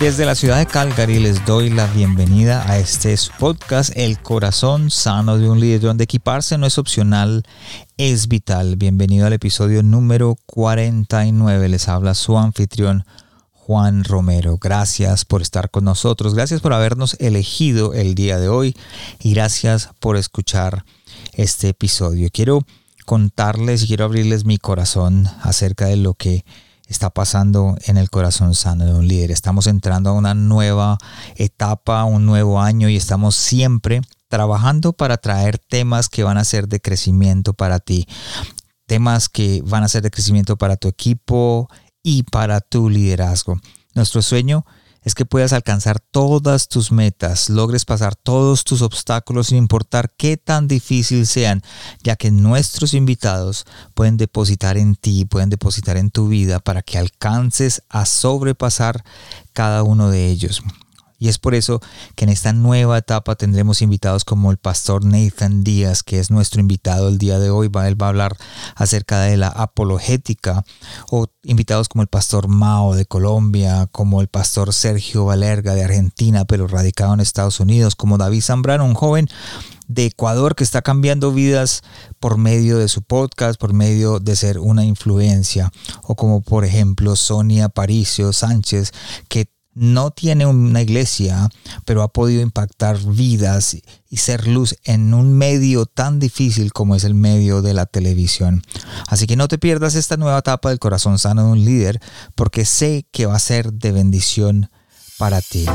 Desde la ciudad de Calgary les doy la bienvenida a este podcast El corazón sano de un líder, donde equiparse no es opcional, es vital. Bienvenido al episodio número 49. Les habla su anfitrión Juan Romero. Gracias por estar con nosotros, gracias por habernos elegido el día de hoy y gracias por escuchar este episodio. Quiero contarles y quiero abrirles mi corazón acerca de lo que está pasando en el corazón sano de un líder. Estamos entrando a una nueva etapa, un nuevo año y estamos siempre trabajando para traer temas que van a ser de crecimiento para ti, temas que van a ser de crecimiento para tu equipo y para tu liderazgo. Nuestro sueño es que puedas alcanzar todas tus metas, logres pasar todos tus obstáculos sin importar qué tan difícil sean, ya que nuestros invitados pueden depositar en ti, pueden depositar en tu vida para que alcances a sobrepasar cada uno de ellos. Y es por eso que en esta nueva etapa tendremos invitados como el pastor Nathan Díaz, que es nuestro invitado el día de hoy. él va a hablar acerca de la apologética. O invitados como el pastor Mao de Colombia, como el pastor Sergio Valerga de Argentina, pero radicado en Estados Unidos, como David Zambrano, un joven de Ecuador que está cambiando vidas por medio de su podcast, por medio de ser una influencia, o como por ejemplo Sonia Paricio Sánchez, que no tiene una iglesia, pero ha podido impactar vidas y ser luz en un medio tan difícil como es el medio de la televisión. Así que no te pierdas esta nueva etapa del corazón sano de un líder, porque sé que va a ser de bendición para ti.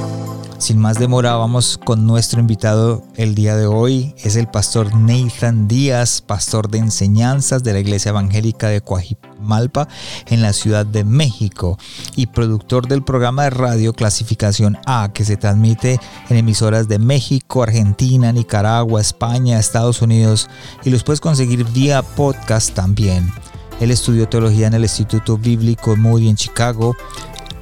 Sin más demora, vamos con nuestro invitado el día de hoy. Es el pastor Nathan Díaz, pastor de enseñanzas de la Iglesia Evangélica de Coajimalpa en la Ciudad de México y productor del programa de radio Clasificación A que se transmite en emisoras de México, Argentina, Nicaragua, España, Estados Unidos y los puedes conseguir vía podcast también. Él estudió teología en el Instituto Bíblico Moody en Chicago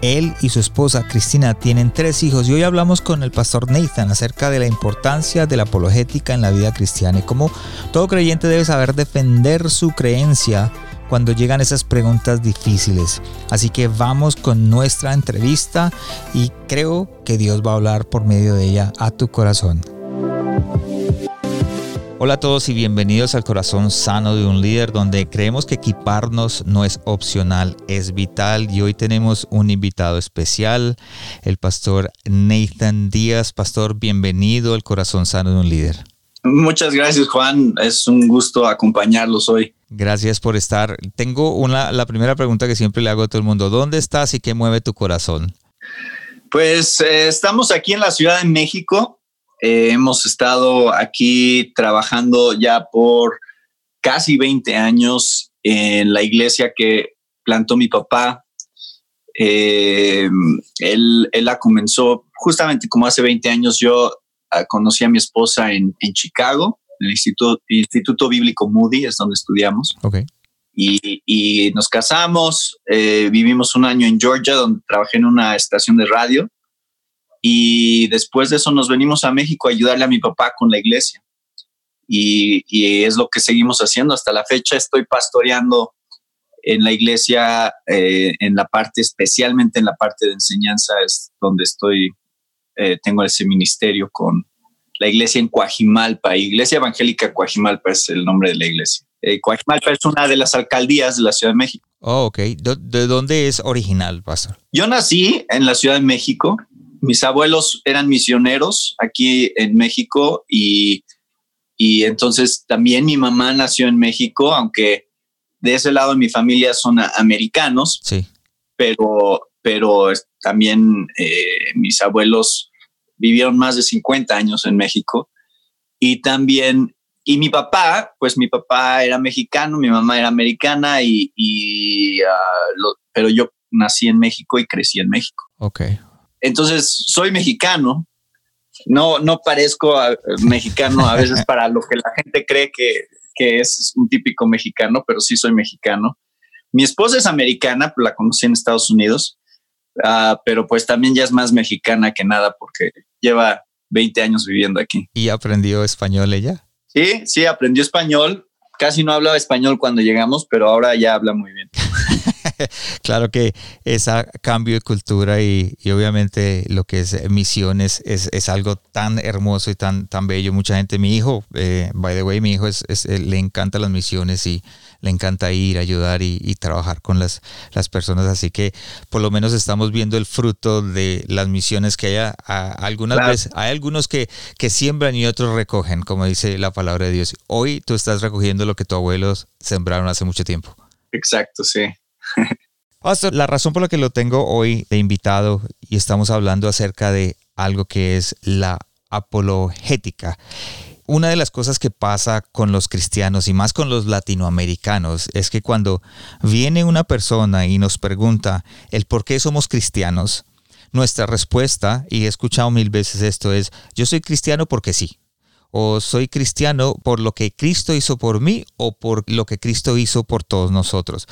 él y su esposa Cristina tienen tres hijos y hoy hablamos con el pastor Nathan acerca de la importancia de la apologética en la vida cristiana y cómo todo creyente debe saber defender su creencia cuando llegan esas preguntas difíciles. Así que vamos con nuestra entrevista y creo que Dios va a hablar por medio de ella a tu corazón. Hola a todos y bienvenidos al corazón sano de un líder donde creemos que equiparnos no es opcional, es vital y hoy tenemos un invitado especial, el pastor Nathan Díaz. Pastor, bienvenido al corazón sano de un líder. Muchas gracias Juan, es un gusto acompañarlos hoy. Gracias por estar. Tengo una, la primera pregunta que siempre le hago a todo el mundo, ¿dónde estás y qué mueve tu corazón? Pues eh, estamos aquí en la Ciudad de México, eh, hemos estado aquí trabajando ya por casi 20 años en la iglesia que plantó mi papá. Eh, él, la comenzó justamente como hace 20 años. Yo ah, conocí a mi esposa en, Chicago, en el Instituto, Instituto Bíblico Moody, es donde estudiamos. Y, nos casamos, eh, vivimos un año en Georgia, donde trabajé en una estación de radio y después de eso nos venimos a México a ayudarle a mi papá con la iglesia. Y, es lo que seguimos haciendo hasta la fecha. Estoy pastoreando en la iglesia, eh, en la parte, especialmente en la parte de enseñanza, es donde estoy, eh, tengo ese ministerio con la iglesia en Coajimalpa, Iglesia Evangélica Coajimalpa es el nombre de la iglesia. Eh, Coajimalpa es una de las alcaldías de la Ciudad de México. Oh, ok. ¿De dónde es original, pastor? Yo nací en la Ciudad de México, mis abuelos eran misioneros aquí en México y, y entonces también mi mamá nació en México, aunque de ese lado de mi familia son americanos, sí. pero, pero también eh, mis abuelos vivieron más de 50 años en México y también, y mi papá, pues mi papá era mexicano, mi mamá era americana y, y ah, pero yo nací en México y crecí en México. Ok, entonces soy mexicano, no, no parezco mexicano a veces para lo que la gente cree que, que es un típico mexicano, pero sí soy mexicano. Mi esposa es americana, la conocí en Estados Unidos, uh, pero pues también ya es más mexicana que nada porque lleva 20 años viviendo aquí. ¿Y aprendió español ella? Sí, sí, aprendió español. Casi no hablaba español cuando llegamos, pero ahora ya habla muy bien. claro que ese cambio de cultura y, obviamente lo que es misiones es, es, algo tan hermoso y tan, tan bello. Mucha gente, mi hijo, eh, by the way, mi hijo es, le encanta las misiones y le encanta ir, ayudar y, trabajar con las, las, personas. Así que por lo menos estamos viendo el fruto de las misiones que haya. algunas veces hay algunos que, que siembran y otros recogen, como dice la palabra de Dios. Hoy tú estás recogiendo lo que tus abuelos sembraron hace mucho tiempo. Exacto, sí. La razón por la que lo tengo hoy de invitado y estamos hablando acerca de algo que es la apologética. Una de las cosas que pasa con los cristianos y más con los latinoamericanos es que cuando viene una persona y nos pregunta el por qué somos cristianos, nuestra respuesta, y he escuchado mil veces esto, es yo soy cristiano porque sí o soy cristiano por lo que Cristo hizo por mí o por lo que Cristo hizo por todos nosotros.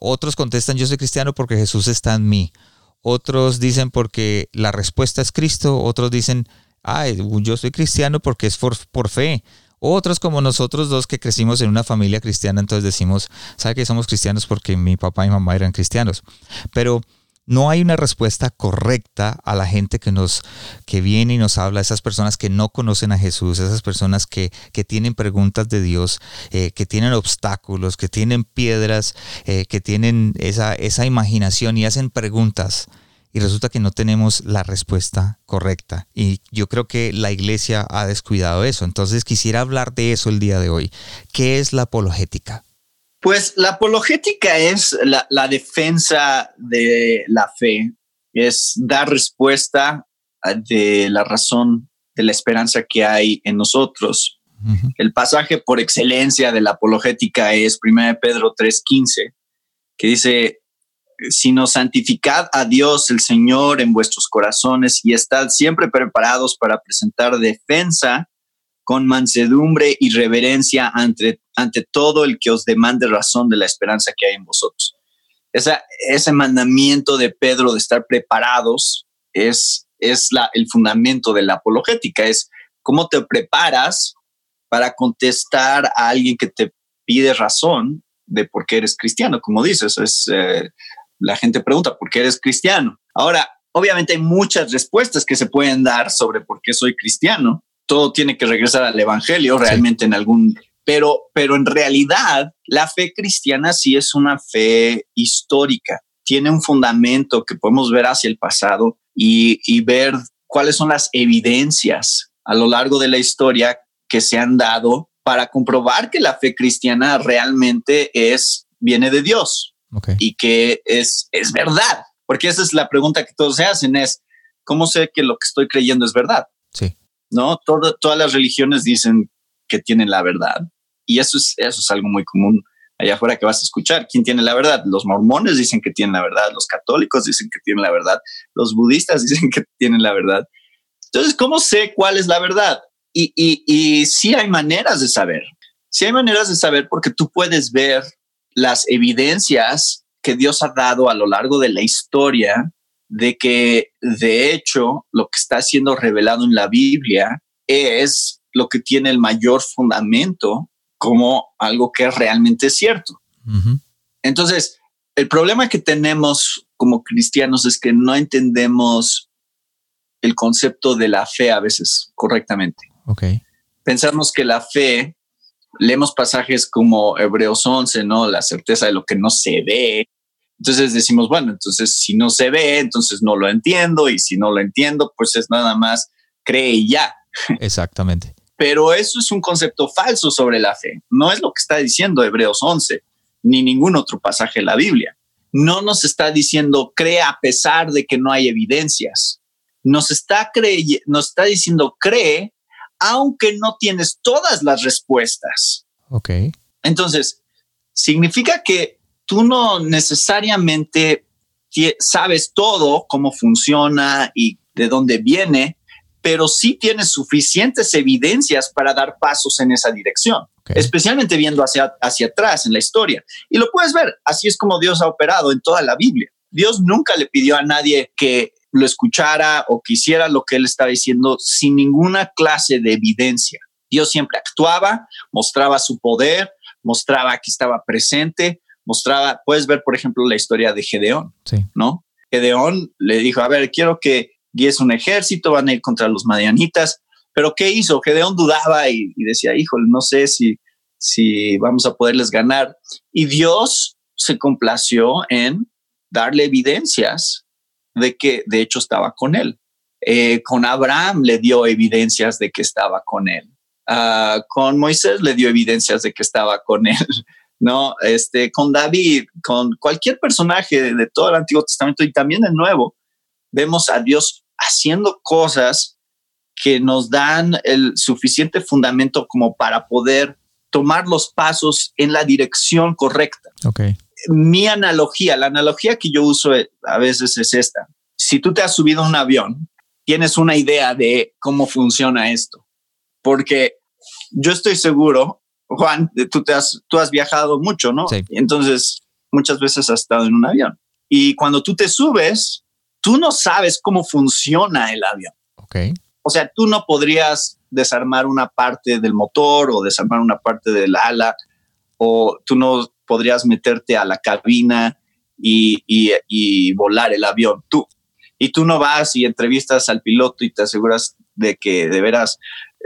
otros contestan yo soy cristiano porque Jesús está en mí. Otros dicen porque la respuesta es Cristo. Otros dicen, ay, yo soy cristiano porque es por, por fe. Otros como nosotros dos que crecimos en una familia cristiana, entonces decimos, ¿sabe que somos cristianos porque mi papá y mamá eran cristianos? Pero no hay una respuesta correcta a la gente que nos que viene y nos habla, esas personas que no conocen a Jesús, esas personas que, tienen preguntas de Dios, eh, que tienen obstáculos, que tienen piedras, eh, que tienen esa, esa imaginación y hacen preguntas. Y resulta que no tenemos la respuesta correcta. Y yo creo que la iglesia ha descuidado eso. Entonces quisiera hablar de eso el día de hoy. ¿Qué es la apologética? Pues la apologética es la, defensa de la fe, es dar respuesta de la razón de la esperanza que hay en nosotros. El pasaje por excelencia de la apologética es 1 Pedro 3:15, que dice, sino santificad a Dios el Señor en vuestros corazones y estad siempre preparados para presentar defensa con mansedumbre y reverencia ante, ante todo el que os demande razón de la esperanza que hay en vosotros. Esa, ese mandamiento de Pedro de estar preparados es, es la, el fundamento de la apologética, es cómo te preparas para contestar a alguien que te pide razón de por qué eres cristiano, como dices, es, eh, la gente pregunta, ¿por qué eres cristiano? Ahora, obviamente hay muchas respuestas que se pueden dar sobre por qué soy cristiano, todo tiene que regresar al Evangelio realmente en algún... Pero, pero en realidad la fe cristiana sí es una fe histórica, tiene un fundamento que podemos ver hacia el pasado y, y ver cuáles son las evidencias a lo largo de la historia que se han dado para comprobar que la fe cristiana realmente es, viene de Dios y que es, es verdad. Porque esa es la pregunta que todos se hacen, es, ¿cómo sé que lo que estoy creyendo es verdad? Sí. ¿no? todas las religiones dicen que tienen la verdad y eso es, eso es algo muy común allá afuera que vas a escuchar. ¿Quién tiene la verdad? Los mormones dicen que tienen la verdad, los católicos dicen que tienen la verdad, los budistas dicen que tienen la verdad. Entonces, ¿cómo sé cuál es la verdad? Y, y, y sí hay maneras de saber. Sí hay maneras de saber porque tú puedes ver las evidencias que Dios ha dado a lo largo de la historia de que de hecho lo que está siendo revelado en la Biblia es lo que tiene el mayor fundamento como algo que realmente es cierto. Entonces, el problema que tenemos como cristianos es que no entendemos el concepto de la fe a veces correctamente. Okay. Pensamos que la fe, leemos pasajes como Hebreos 11, ¿no? La certeza de lo que no se ve, entonces decimos, bueno, entonces si no se ve, entonces no lo entiendo y si no lo entiendo, pues es nada más cree y ya. Exactamente. Pero eso es un concepto falso sobre la fe. No es lo que está diciendo Hebreos 11, ni ningún otro pasaje de la Biblia. No nos está diciendo cree a pesar de que no hay evidencias. Nos está, nos está diciendo cree aunque no tienes todas las respuestas. Ok. Entonces, significa que tú no necesariamente sabes todo, cómo funciona y de dónde viene, pero sí tienes suficientes evidencias para dar pasos en esa dirección, especialmente viendo hacia, hacia atrás en la historia. Y lo puedes ver, así es como Dios ha operado en toda la Biblia. Dios nunca le pidió a nadie que lo escuchara o quisiera lo que él estaba diciendo sin ninguna clase de evidencia. Dios siempre actuaba, mostraba su poder, mostraba que estaba presente, mostraba, puedes ver, por ejemplo, la historia de Gedeón, ¿no? Gedeón le dijo, a ver, quiero que guíes un ejército, van a ir contra los madianitas, pero ¿qué hizo? Gedeón dudaba y, decía, híjole, no sé si, si vamos a poderles ganar. Y Dios se complació en darle evidencias de que de hecho estaba con él. Eh, con Abraham le dio evidencias de que estaba con él. Ah, con Moisés le dio evidencias de que estaba con él. ¿no? Este, con David, con cualquier personaje de todo el Antiguo Testamento y también el Nuevo, vemos a Dios haciendo cosas que nos dan el suficiente fundamento como para poder tomar los pasos en la dirección correcta. Okay. Mi analogía, la analogía que yo uso a veces es esta. Si tú te has subido a un avión, tienes una idea de cómo funciona esto, porque yo estoy seguro Juan, tú, te has, tú has viajado mucho, ¿no? Sí. Entonces, muchas veces has estado en un avión. Y cuando tú te subes, tú no sabes cómo funciona el avión. Ok. O sea, tú no podrías desarmar una parte del motor o desarmar una parte del ala, o tú no podrías meterte a la cabina y, y volar el avión tú. Y tú no vas y entrevistas al piloto y te aseguras de que de veras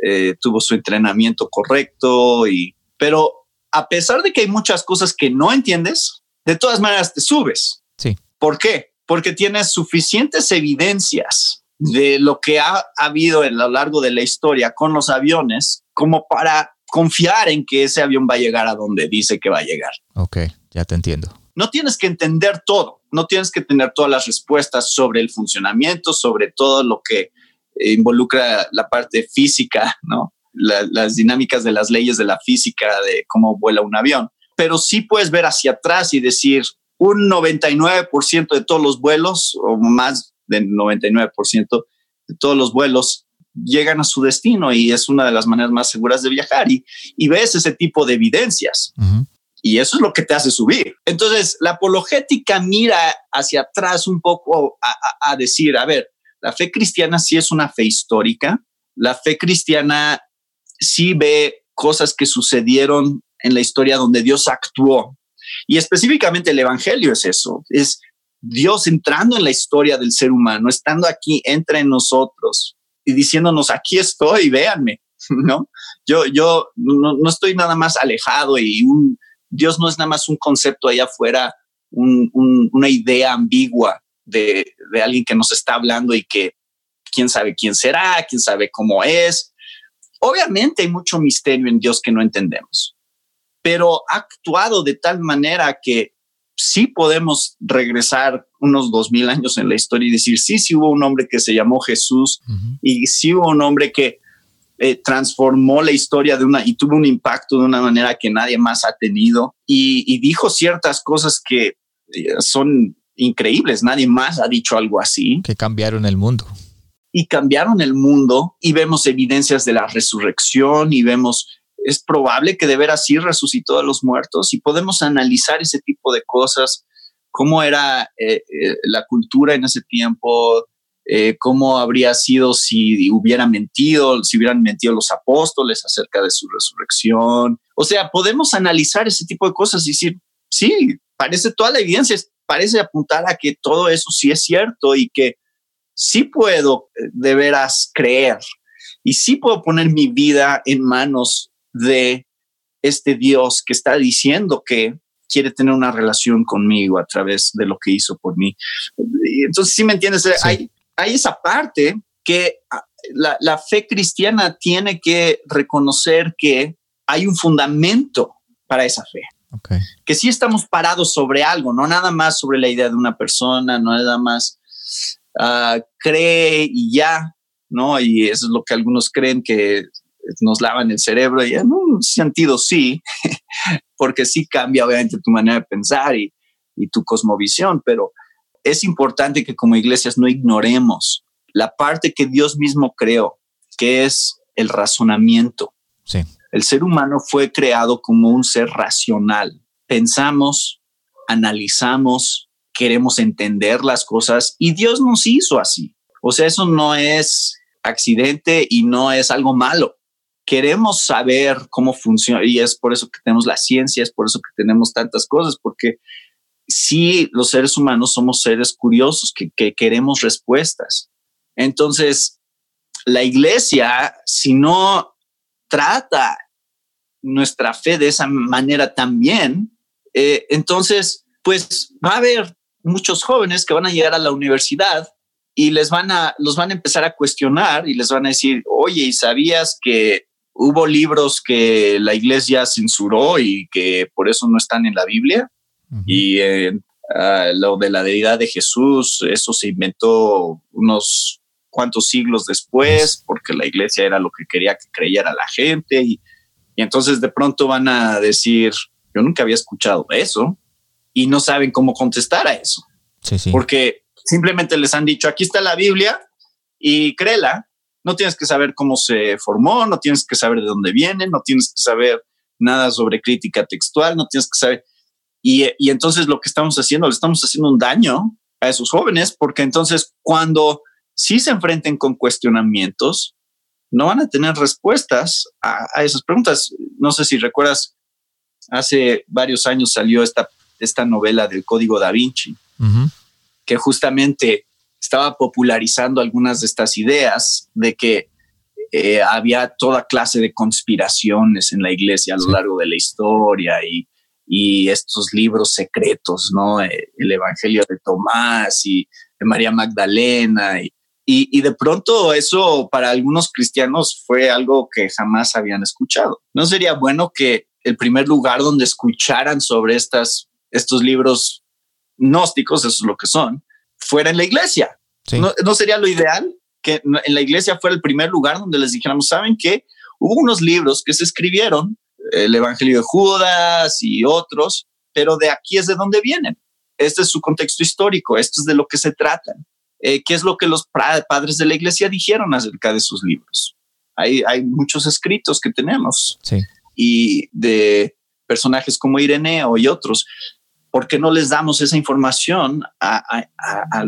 eh, tuvo su entrenamiento correcto, y, pero a pesar de que hay muchas cosas que no entiendes, de todas maneras te subes. Sí. ¿Por qué? Porque tienes suficientes evidencias de lo que ha, habido a lo largo de la historia con los aviones como para confiar en que ese avión va a llegar a donde dice que va a llegar. Ok, ya te entiendo. No tienes que entender todo, no tienes que tener todas las respuestas sobre el funcionamiento, sobre todo lo que involucra la parte física, ¿no? las dinámicas de las leyes de la física, de cómo vuela un avión. Pero sí puedes ver hacia atrás y decir, un 99% de todos los vuelos, o más del 99% de todos los vuelos, llegan a su destino y es una de las maneras más seguras de viajar. Y, y ves ese tipo de evidencias. Y eso es lo que te hace subir. Entonces, la apologética mira hacia atrás un poco a decir, a ver, la fe cristiana sí es una fe histórica. La fe cristiana sí ve cosas que sucedieron en la historia donde Dios actuó. Y específicamente el Evangelio es eso, es Dios entrando en la historia del ser humano, estando aquí entre nosotros y diciéndonos, aquí estoy, véanme, ¿no? Yo, yo no, estoy nada más alejado y Dios no es nada más un concepto allá afuera, una idea ambigua de, alguien que nos está hablando y que quién sabe quién será, quién sabe cómo es. Obviamente hay mucho misterio en Dios que no entendemos, pero ha actuado de tal manera que sí podemos regresar unos dos mil años en la historia y decir, sí, sí hubo un hombre que se llamó Jesús y sí hubo un hombre que eh, transformó la historia de una y tuvo un impacto de una manera que nadie más ha tenido y, y dijo ciertas cosas que eh, son increíbles. Nadie más ha dicho algo así. Que cambiaron el mundo. Y cambiaron el mundo y vemos evidencias de la resurrección y vemos, es probable que de veras sí resucitó a los muertos y podemos analizar ese tipo de cosas, cómo era eh, eh, la cultura en ese tiempo, eh, cómo habría sido si hubiera mentido, si hubieran mentido los apóstoles acerca de su resurrección. O sea, podemos analizar ese tipo de cosas y decir, sí, parece toda la evidencia parece apuntar a que todo eso sí es cierto y que sí puedo de veras creer y sí puedo poner mi vida en manos de este Dios que está diciendo que quiere tener una relación conmigo a través de lo que hizo por mí. Entonces, si me entiendes, hay, hay esa parte que ah, la, la fe cristiana tiene que reconocer que hay un fundamento para esa fe. Que sí estamos parados sobre algo, no nada más sobre la idea de una persona, no nada más uh, cree y ya, ¿no? Y eso es lo que algunos creen que nos lavan el cerebro y en un sentido sí, porque sí cambia obviamente tu manera de pensar y, y tu cosmovisión, pero es importante que como iglesias no ignoremos la parte que Dios mismo creó, que es el razonamiento. Sí. El ser humano fue creado como un ser racional. Pensamos, analizamos, queremos entender las cosas y Dios nos hizo así. O sea, eso no es accidente y no es algo malo. Queremos saber cómo funciona y es por eso que tenemos la ciencia, es por eso que tenemos tantas cosas, porque sí, los seres humanos somos seres curiosos que, que queremos respuestas. Entonces, la iglesia, si no trata nuestra fe de esa manera también, eh, entonces, pues va a haber muchos jóvenes que van a llegar a la universidad y les van a, los van a empezar a cuestionar y les van a decir, oye, ¿y sabías que hubo libros que la iglesia censuró y que por eso no están en la Biblia? Y uh, lo de la deidad de Jesús, eso se inventó unos cuantos siglos después, porque la iglesia era lo que quería que creyera la gente. Y, y entonces de pronto van a decir, yo nunca había escuchado eso y no saben cómo contestar a eso. Sí, sí. Porque simplemente les han dicho, aquí está la Biblia y créela. No tienes que saber cómo se formó, no tienes que saber de dónde viene, no tienes que saber nada sobre crítica textual, no tienes que saber. Y, y entonces lo que estamos haciendo, le estamos haciendo un daño a esos jóvenes, porque entonces cuando sí se enfrenten con cuestionamientos, no van a tener respuestas a, a esas preguntas. No sé si recuerdas, hace varios años salió esta, esta novela del Código da Vinci, Uh -huh. que justamente estaba popularizando algunas de estas ideas de que eh, había toda clase de conspiraciones en la iglesia a lo Sí. largo de la historia y, y estos libros secretos, ¿no? Eh, El Evangelio de Tomás y de María Magdalena. Y, y, y de pronto eso para algunos cristianos fue algo que jamás habían escuchado. ¿No sería bueno que el primer lugar donde escucharan sobre estas, estos libros gnósticos, eso es lo que son, fuera en la iglesia? Sí. ¿No, ¿No sería lo ideal que en la iglesia fuera el primer lugar donde les dijéramos, saben que hubo unos libros que se escribieron, el Evangelio de Judas y otros, pero de aquí es de donde vienen. Este es su contexto histórico, esto es de lo que se tratan. Eh, ¿Qué es lo que los padres de la iglesia dijeron acerca de sus libros? Hay, hay muchos escritos que tenemos Sí. y de personajes como Ireneo y otros. ¿Por qué no les damos esa información a- a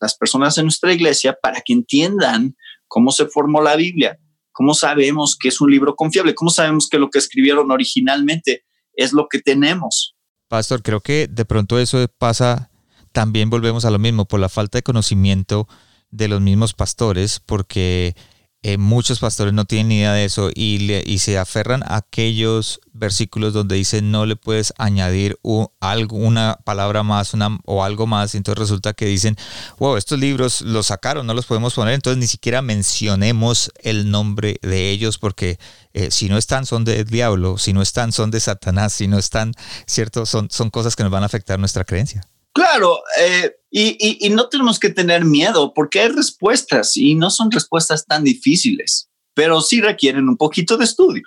las personas en nuestra iglesia para que entiendan cómo se formó la Biblia? ¿Cómo sabemos que es un libro confiable? ¿Cómo sabemos que lo que escribieron originalmente es lo que tenemos? Pastor, creo que de pronto eso pasa, también volvemos a lo mismo, por la falta de conocimiento de los mismos pastores, porque eh, muchos pastores no tienen ni idea de eso y, le- y se aferran a aquellos versículos donde dice no le puedes añadir una palabra más una, o algo más, y entonces resulta que dicen, wow, estos libros los sacaron, no los podemos poner, entonces ni siquiera mencionemos el nombre de ellos porque eh, si no están son del diablo, si no están son de Satanás, si no están, ¿cierto? Son, son cosas que nos van a afectar nuestra creencia. Claro, eh, y, no tenemos que tener miedo porque hay respuestas y no son respuestas tan difíciles, pero sí requieren un poquito de estudio,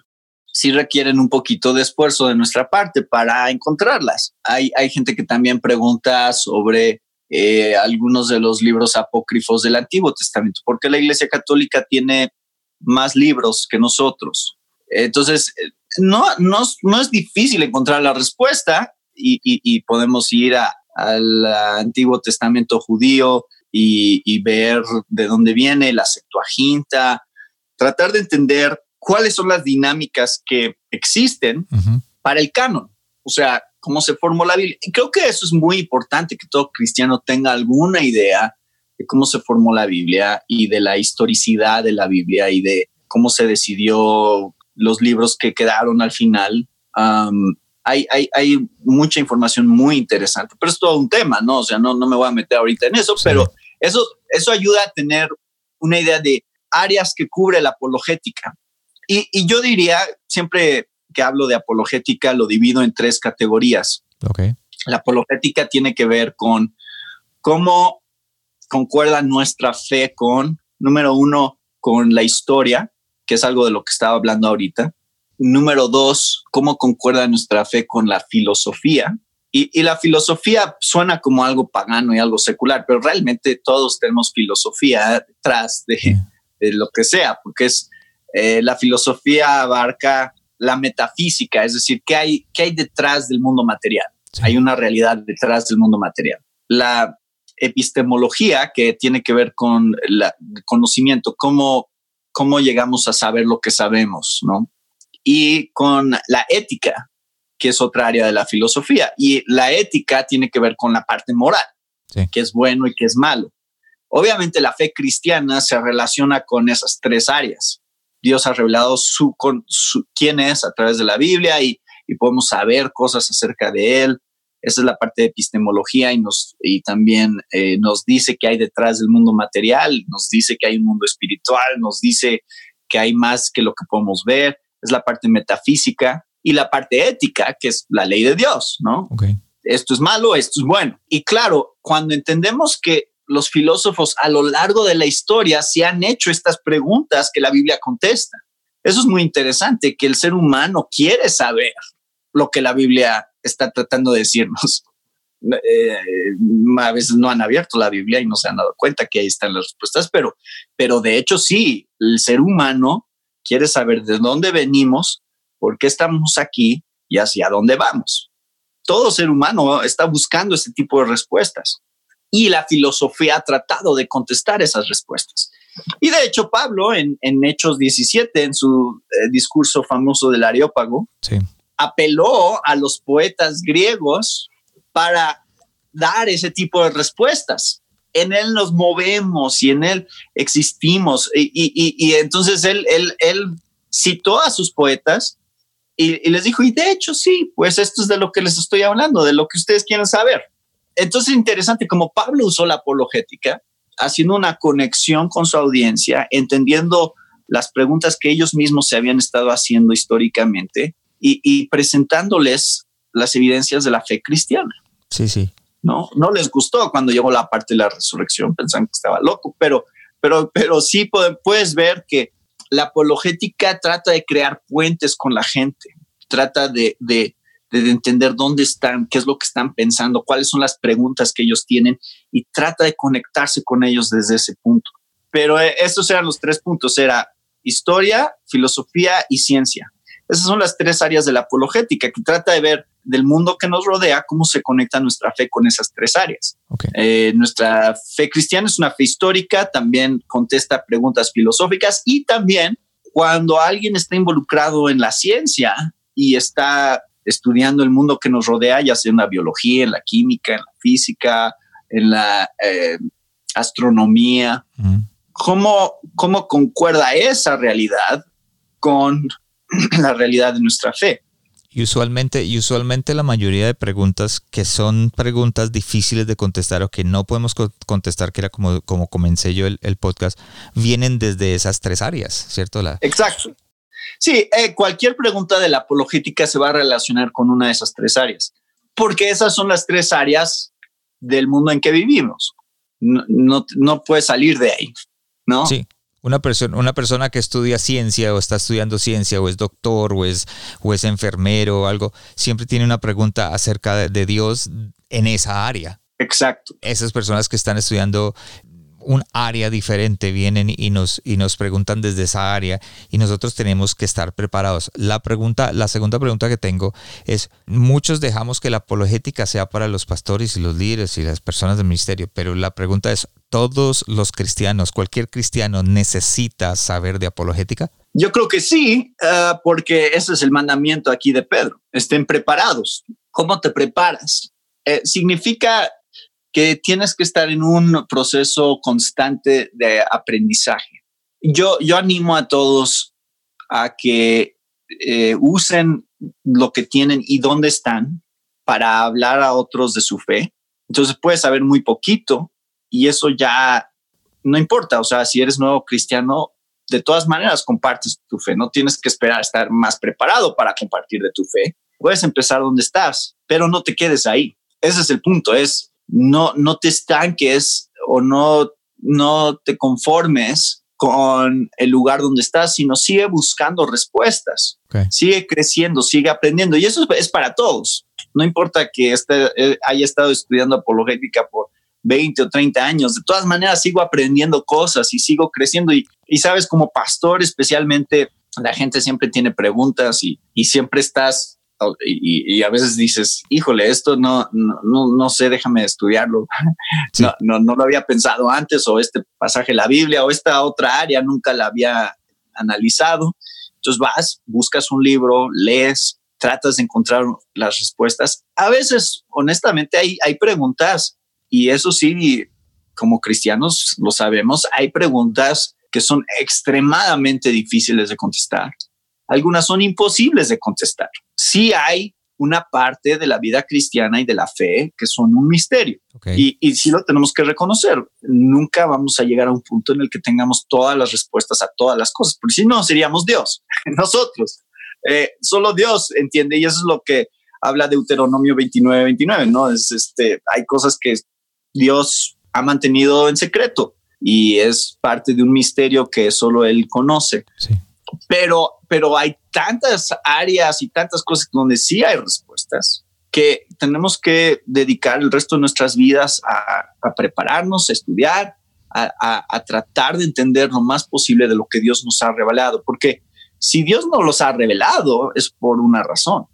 sí requieren un poquito de esfuerzo de nuestra parte para encontrarlas. Hay, gente que también pregunta sobre eh, algunos de los libros apócrifos del Antiguo Testamento, porque la Iglesia Católica tiene más libros que nosotros. Entonces, eh, no, no, es difícil encontrar la respuesta y podemos ir a, al Antiguo Testamento judío y, y ver de dónde viene la Septuaginta, tratar de entender cuáles son las dinámicas que existen para el canon, o sea, cómo se formó la Biblia. Y creo que eso es muy importante, que todo cristiano tenga alguna idea de cómo se formó la Biblia y de la historicidad de la Biblia y de cómo se decidió los libros que quedaron al final. Um, hay, hay, hay mucha información muy interesante, pero es todo un tema, ¿no? O sea, no, no me voy a meter ahorita en eso, Sí. pero eso, eso ayuda a tener una idea de áreas que cubre la apologética. Y, y yo diría, siempre que hablo de apologética, lo divido en tres categorías. Ok. La apologética tiene que ver con cómo concuerda nuestra fe con, número uno, con la historia, que es algo de lo que estaba hablando ahorita. Número dos, cómo concuerda nuestra fe con la filosofía. Y, la filosofía suena como algo pagano y algo secular, pero realmente todos tenemos filosofía detrás de, lo que sea, porque es eh, la filosofía abarca la metafísica, es decir, ¿qué hay, qué hay detrás del mundo material? Hay una realidad detrás del mundo material. La epistemología, que tiene que ver con el conocimiento, cómo, cómo llegamos a saber lo que sabemos, ¿no? Y con la ética, que es otra área de la filosofía. Y la ética tiene que ver con la parte moral, que es bueno y que es malo. Obviamente la fe cristiana se relaciona con esas tres áreas. Dios ha revelado su, quién es a través de la Biblia y, podemos saber cosas acerca de él. Esa es la parte de epistemología y, nos, y también eh, nos dice que hay detrás del mundo material, nos dice que hay un mundo espiritual, nos dice que hay más que lo que podemos ver. Es la parte metafísica y la parte ética, que es la ley de Dios, ¿no? Esto es malo, esto es bueno. Y claro, cuando entendemos que los filósofos a lo largo de la historia se han hecho estas preguntas que la Biblia contesta. Eso es muy interesante, que el ser humano quiere saber lo que la Biblia está tratando de decirnos. Eh, a veces no han abierto la Biblia y no se han dado cuenta que ahí están las respuestas, pero, pero de hecho sí, el ser humano quiere saber de dónde venimos por qué estamos aquí y hacia dónde vamos. Todo ser humano está buscando ese tipo de respuestas y la filosofía ha tratado de contestar esas respuestas. Y de hecho, Pablo en, Hechos 17, en su eh, discurso famoso del Areópago, apeló a los poetas griegos para dar ese tipo de respuestas. En él nos movemos y en él existimos. Y, entonces él, él, él citó a sus poetas y, les dijo, y de hecho sí, pues esto es de lo que les estoy hablando, de lo que ustedes quieren saber. Entonces, interesante, como Pablo usó la apologética, haciendo una conexión con su audiencia, entendiendo las preguntas que ellos mismos se habían estado haciendo históricamente y, presentándoles las evidencias de la fe cristiana. Sí, sí. No, no les gustó cuando llegó la parte de la resurrección, pensaban que estaba loco, pero, pero, pero sí puedes ver que la apologética trata de crear puentes con la gente, trata de, entender dónde están, qué es lo que están pensando, cuáles son las preguntas que ellos tienen y trata de conectarse con ellos desde ese punto. Pero eh, estos eran los tres puntos, era historia, filosofía y ciencia. Esas son las tres áreas de la apologética que trata de ver del mundo que nos rodea, cómo se conecta nuestra fe con esas tres áreas. Eh, nuestra fe cristiana es una fe histórica, también contesta preguntas filosóficas y también cuando alguien está involucrado en la ciencia y está estudiando el mundo que nos rodea, ya sea en la biología, en la química, en la física, en la eh, astronomía, ¿cómo, ¿cómo concuerda esa realidad con la realidad de nuestra fe? Y usualmente, y usualmente la mayoría de preguntas que son preguntas difíciles de contestar o que no podemos contestar, que era como, como comencé yo el, podcast, vienen desde esas tres áreas, ¿cierto? La... Exacto. Sí, eh, cualquier pregunta de la apologética se va a relacionar con una de esas tres áreas, porque esas son las tres áreas del mundo en que vivimos. No, no, no puedes salir de ahí, ¿no? Sí. Una persona, una persona que estudia ciencia o está estudiando ciencia o es doctor o es, o es enfermero o algo, siempre tiene una pregunta acerca de Dios en esa área. Exacto. Esas personas que están estudiando un área diferente vienen y nos, y nos preguntan desde esa área y nosotros tenemos que estar preparados. La pregunta, la segunda pregunta que tengo es, muchos dejamos que la apologética sea para los pastores y los líderes y las personas del ministerio, pero la pregunta es, todos los cristianos, cualquier cristiano necesita saber de apologética? Yo creo que sí, ah, porque ese es el mandamiento aquí de Pedro. Estén preparados. ¿Cómo te preparas? Eh, significa que tienes que estar en un proceso constante de aprendizaje. Yo, yo animo a todos a que eh, usen lo que tienen y dónde están para hablar a otros de su fe. Entonces puedes saber muy poquito, y eso ya no importa, o sea, si eres nuevo cristiano, de todas maneras compartes tu fe, no tienes que esperar a estar más preparado para compartir de tu fe. Puedes empezar donde estás, pero no te quedes ahí. Ese es el punto, es no, no te estanques o no, no te conformes con el lugar donde estás, sino sigue buscando respuestas, sigue creciendo, sigue aprendiendo. Y eso es para todos. No importa que este, eh, haya estado estudiando apologética por 20 o 30 años, de todas maneras sigo aprendiendo cosas y sigo creciendo y, y sabes, como pastor especialmente, la gente siempre tiene preguntas y, y siempre estás y, a veces dices, híjole, esto no, no, no, sé, déjame estudiarlo. No, no, no, lo había pensado antes o este pasaje de la Biblia o esta otra área nunca la había analizado. Entonces vas, buscas un libro, lees, tratas de encontrar las respuestas. A veces, honestamente, hay, hay preguntas y eso sí, como cristianos lo sabemos, hay preguntas que son extremadamente difíciles de contestar algunas son imposibles de contestar. Sí hay una parte de la vida cristiana y de la fe que son un misterio. Y, y sí lo tenemos que reconocer. Nunca vamos a llegar a un punto en el que tengamos todas las respuestas a todas las cosas, porque si no, seríamos Dios, nosotros. Eh, solo Dios entiende y eso es lo que habla Deuteronomio 29, 29, ¿no? Es este, hay cosas que Dios ha mantenido en secreto y es parte de un misterio que solo Él conoce. Sí pero, pero hay tantas áreas y tantas cosas donde sí hay respuestas que tenemos que dedicar el resto de nuestras vidas a, prepararnos, a estudiar, a, tratar de entender lo más posible de lo que Dios nos ha revelado, porque si Dios no los ha revelado es por una razón,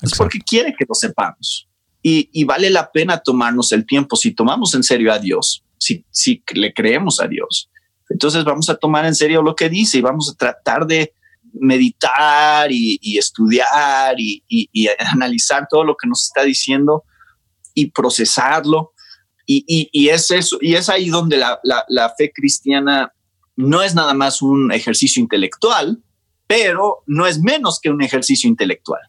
es porque quiere que lo sepamos. Y, y, vale la pena tomarnos el tiempo. Si tomamos en serio a Dios, si, si le creemos a Dios, entonces vamos a tomar en serio lo que dice y vamos a tratar de meditar y, estudiar y, analizar todo lo que nos está diciendo y procesarlo. Y, es eso, y es ahí donde la, fe cristiana no es nada más un ejercicio intelectual, pero no es menos que un ejercicio intelectual.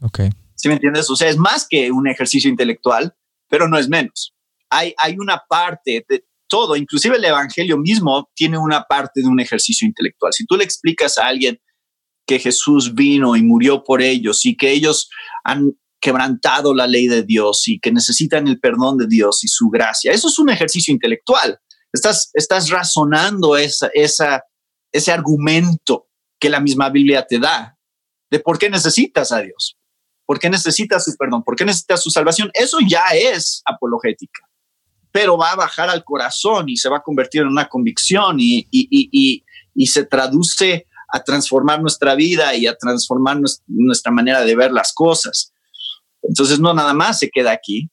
Ok. ¿Sí me entiendes? O sea, es más que un ejercicio intelectual, pero no es menos. Hay, hay una parte de, todo, inclusive el Evangelio mismo tiene una parte de un ejercicio intelectual. Si tú le explicas a alguien que Jesús vino y murió por ellos y que ellos han quebrantado la ley de Dios y que necesitan el perdón de Dios y su gracia, eso es un ejercicio intelectual. Estás, razonando esa, ese argumento que la misma Biblia te da de por qué necesitas a Dios, por qué necesitas su perdón, por qué necesitas su salvación. Eso ya es apologética pero va a bajar al corazón y se va a convertir en una convicción y, y, se traduce a transformar nuestra vida y a transformar nuestra manera de ver las cosas. Entonces, no nada más se queda aquí.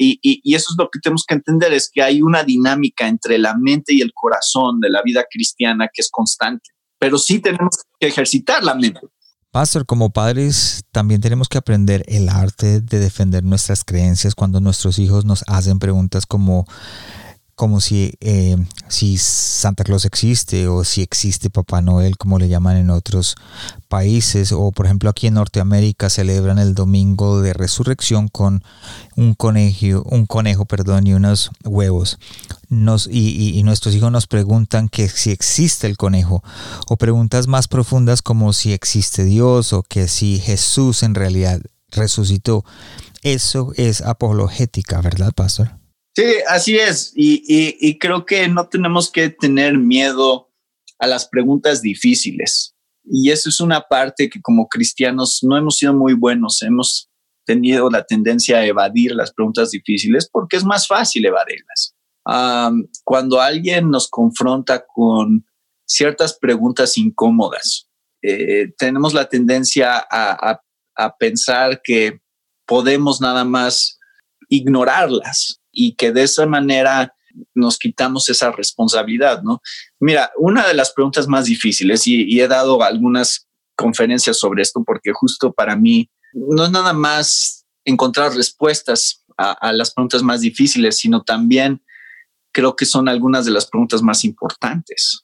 Y, eso es lo que tenemos que entender, es que hay una dinámica entre la mente y el corazón de la vida cristiana que es constante, pero sí tenemos que ejercitar la mente. Pastor, como padres también tenemos que aprender el arte de defender nuestras creencias cuando nuestros hijos nos hacen preguntas como como si, eh, si Santa Claus existe o si existe Papá Noel, como le llaman en otros países, o por ejemplo aquí en Norteamérica celebran el domingo de resurrección con un conejo, un conejo perdón, y unos huevos. Nos, y, y nuestros hijos nos preguntan que si existe el conejo, o preguntas más profundas como si existe Dios o que si Jesús en realidad resucitó. Eso es apologética, ¿verdad, pastor? Sí, así es. Y, creo que no tenemos que tener miedo a las preguntas difíciles. Y eso es una parte que como cristianos no hemos sido muy buenos. Hemos tenido la tendencia a evadir las preguntas difíciles porque es más fácil evadirlas. cuando alguien nos confronta con ciertas preguntas incómodas, eh, tenemos la tendencia a, a pensar que podemos nada más ignorarlas y que de esa manera nos quitamos esa responsabilidad, ¿no? Mira, una de las preguntas más difíciles, y, he dado algunas conferencias sobre esto, porque justo para mí no es nada más encontrar respuestas a, las preguntas más difíciles, sino también creo que son algunas de las preguntas más importantes.